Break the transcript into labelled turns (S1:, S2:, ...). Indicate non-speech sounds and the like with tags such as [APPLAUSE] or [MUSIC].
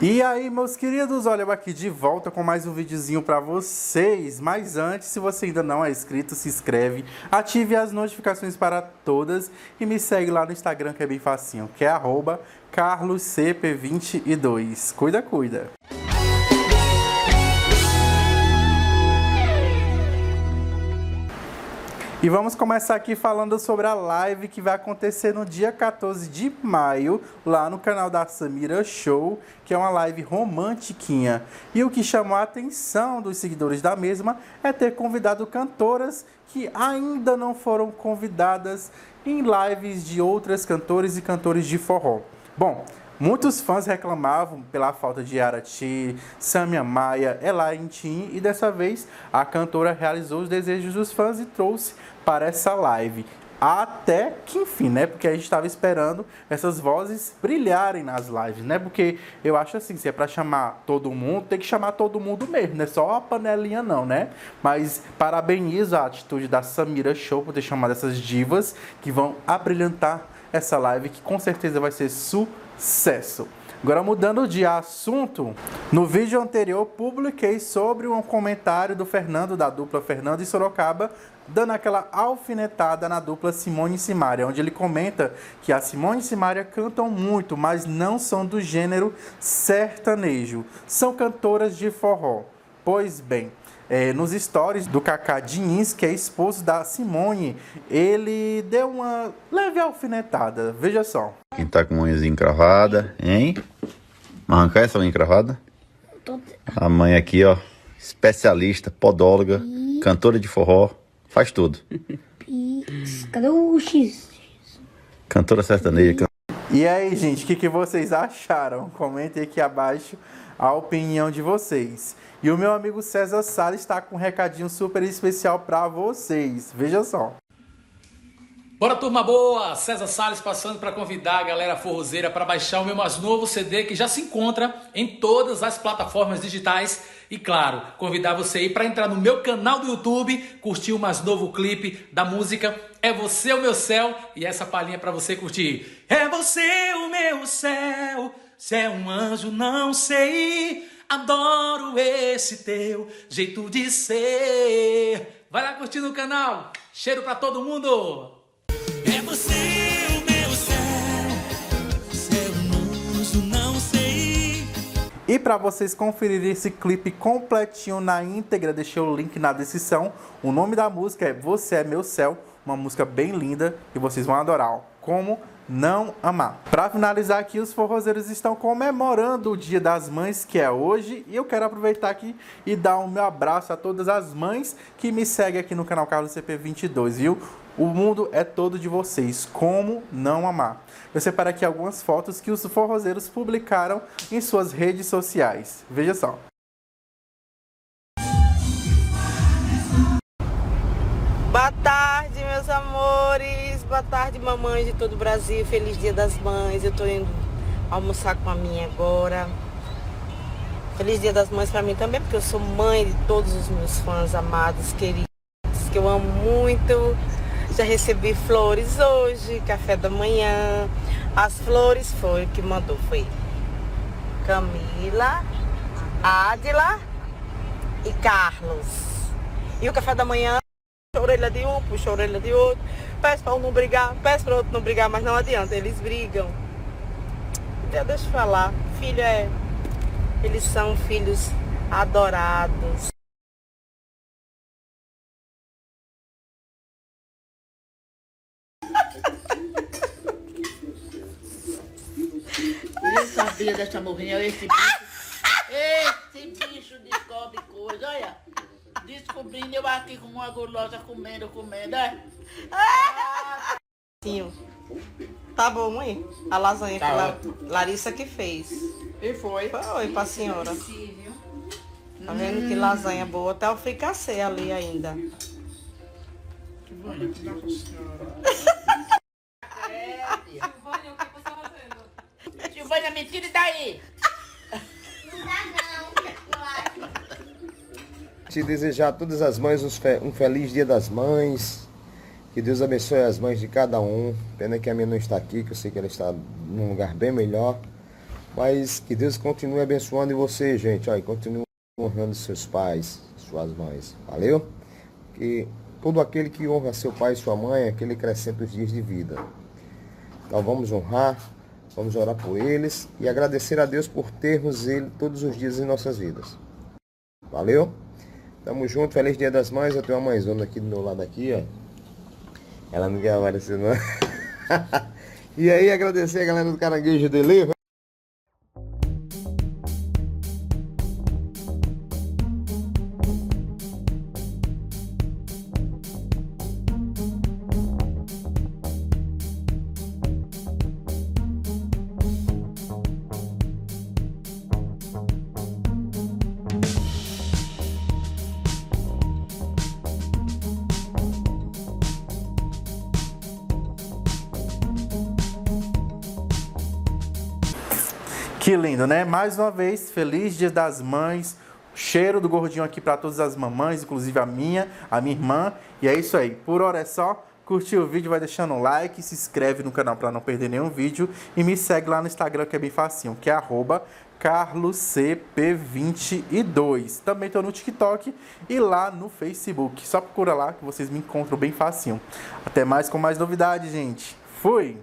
S1: E aí, meus queridos, olha eu aqui de volta com mais um videozinho para vocês. Mas antes, se você ainda não é inscrito, se inscreve, ative as notificações para todas e me segue lá no Instagram que é bem facinho, que é carloscp22. Cuida, cuida. E vamos começar aqui falando sobre a live que vai acontecer no dia 14 de maio, lá no canal da Samira Show, que é uma live romantiquinha. E o que chamou a atenção dos seguidores da mesma é ter convidado cantoras que ainda não foram convidadas em lives de outras cantores e cantores de forró. Bom, Muitos fãs reclamavam pela falta de Arati, Samia Maia, Elaine Tim e dessa vez a cantora realizou os desejos dos fãs e trouxe para essa live. Até que enfim, né? Porque a gente estava esperando essas vozes brilharem nas lives, né? Porque eu acho assim, se é para chamar todo mundo, tem que chamar todo mundo mesmo, não é só a panelinha não, né? Mas parabenizo a atitude da Samira Show por ter chamado essas divas que vão abrilhantar essa live que com certeza vai ser sucesso sucesso. Agora mudando de assunto, no vídeo anterior publiquei sobre um comentário do Fernando da dupla Fernando e Sorocaba dando aquela alfinetada na dupla Simone e Simaria, onde ele comenta que a Simone e Simaria cantam muito, mas não são do gênero sertanejo, são cantoras de forró. Pois bem, é, nos stories do Kaká Diniz, que é esposo da Simone, ele deu uma leve alfinetada. Veja só.
S2: Quem tá com unhas encravada, hein? Arrancar essa unha encravada? A mãe aqui, ó, especialista, podóloga, cantora de forró, faz tudo.
S3: Cadê o X?
S2: Cantora sertaneja.
S1: E aí, gente, o que, que vocês acharam? Comentem aqui abaixo a opinião de vocês. E o meu amigo César Salles está com um recadinho super especial para vocês. Veja só.
S4: Bora turma boa! César Salles passando para convidar a galera forrozeira para baixar o meu mais novo CD que já se encontra em todas as plataformas digitais e claro, convidar você aí para entrar no meu canal do YouTube, curtir o mais novo clipe da música É Você o Meu Céu e essa palhinha para você curtir. É você o meu céu, se é um anjo não sei, adoro esse teu jeito de ser. Vai lá curtir no canal. Cheiro para todo mundo.
S5: É você o meu céu, céu anjo não sei.
S1: E para vocês conferirem esse clipe completinho na íntegra, deixei o link na descrição. O nome da música é Você é Meu Céu, uma música bem linda e vocês vão adorar. Como não amar. Para finalizar aqui, os forrozeiros estão comemorando o Dia das Mães, que é hoje, e eu quero aproveitar aqui e dar um meu abraço a todas as mães que me seguem aqui no canal Carlos CP22, viu? O mundo é todo de vocês. Como não amar? Eu separei aqui algumas fotos que os forrozeiros publicaram em suas redes sociais. Veja só.
S6: Boa amores. Boa tarde, mamães de todo o Brasil. Feliz Dia das Mães. Eu tô indo almoçar com a minha agora. Feliz Dia das Mães para mim também, porque eu sou mãe de todos os meus fãs amados, queridos, que eu amo muito. Já recebi flores hoje, café da manhã. As flores foi o que mandou, foi Camila, Adila e Carlos. E o café da manhã, orelha de um, puxa a orelha de outro. Peço para um não brigar, peço para outro não brigar, mas não adianta, eles brigam. Então, deixa eu falar, filho é. Eles são filhos adorados.
S7: Eu sabia dessa morrinha, esse bicho. Esse bicho descobre coisa, olha. Descobrindo eu aqui com uma gulosa comendo, comendo, é?
S6: Sim. Tá bom, mãe? A lasanha que La- Larissa que fez.
S7: E foi.
S6: Foi pra senhora. Tá vendo que lasanha boa? Até o fricassê ali ainda.
S7: Silvânia, me tire daí.
S8: Desejar a todas as mães um feliz dia das mães. Que Deus abençoe as mães de cada um. Pena que a minha não está aqui, que eu sei que ela está num lugar bem melhor. Mas que Deus continue abençoando você, gente. Ó, e continue honrando seus pais, suas mães. Valeu? Que todo aquele que honra seu pai e sua mãe, aquele acrescenta os dias de vida. Então vamos honrar, vamos orar por eles e agradecer a Deus por termos ele todos os dias em nossas vidas. Valeu? Tamo junto, feliz dia das mães. Eu tenho uma mãezona aqui do meu lado aqui, ó. Ela não quer aparecer, não. [LAUGHS] e aí, agradecer a galera do Caranguejo Delivery.
S1: Que lindo, né? Mais uma vez, feliz Dia das Mães. Cheiro do gordinho aqui para todas as mamães, inclusive a minha, a minha irmã. E é isso aí. Por hora é só. Curtiu o vídeo, vai deixando um like, se inscreve no canal para não perder nenhum vídeo e me segue lá no Instagram que é bem facinho, que é arroba carloscp22. Também estou no TikTok e lá no Facebook. Só procura lá que vocês me encontram bem facinho. Até mais com mais novidades, gente. Fui!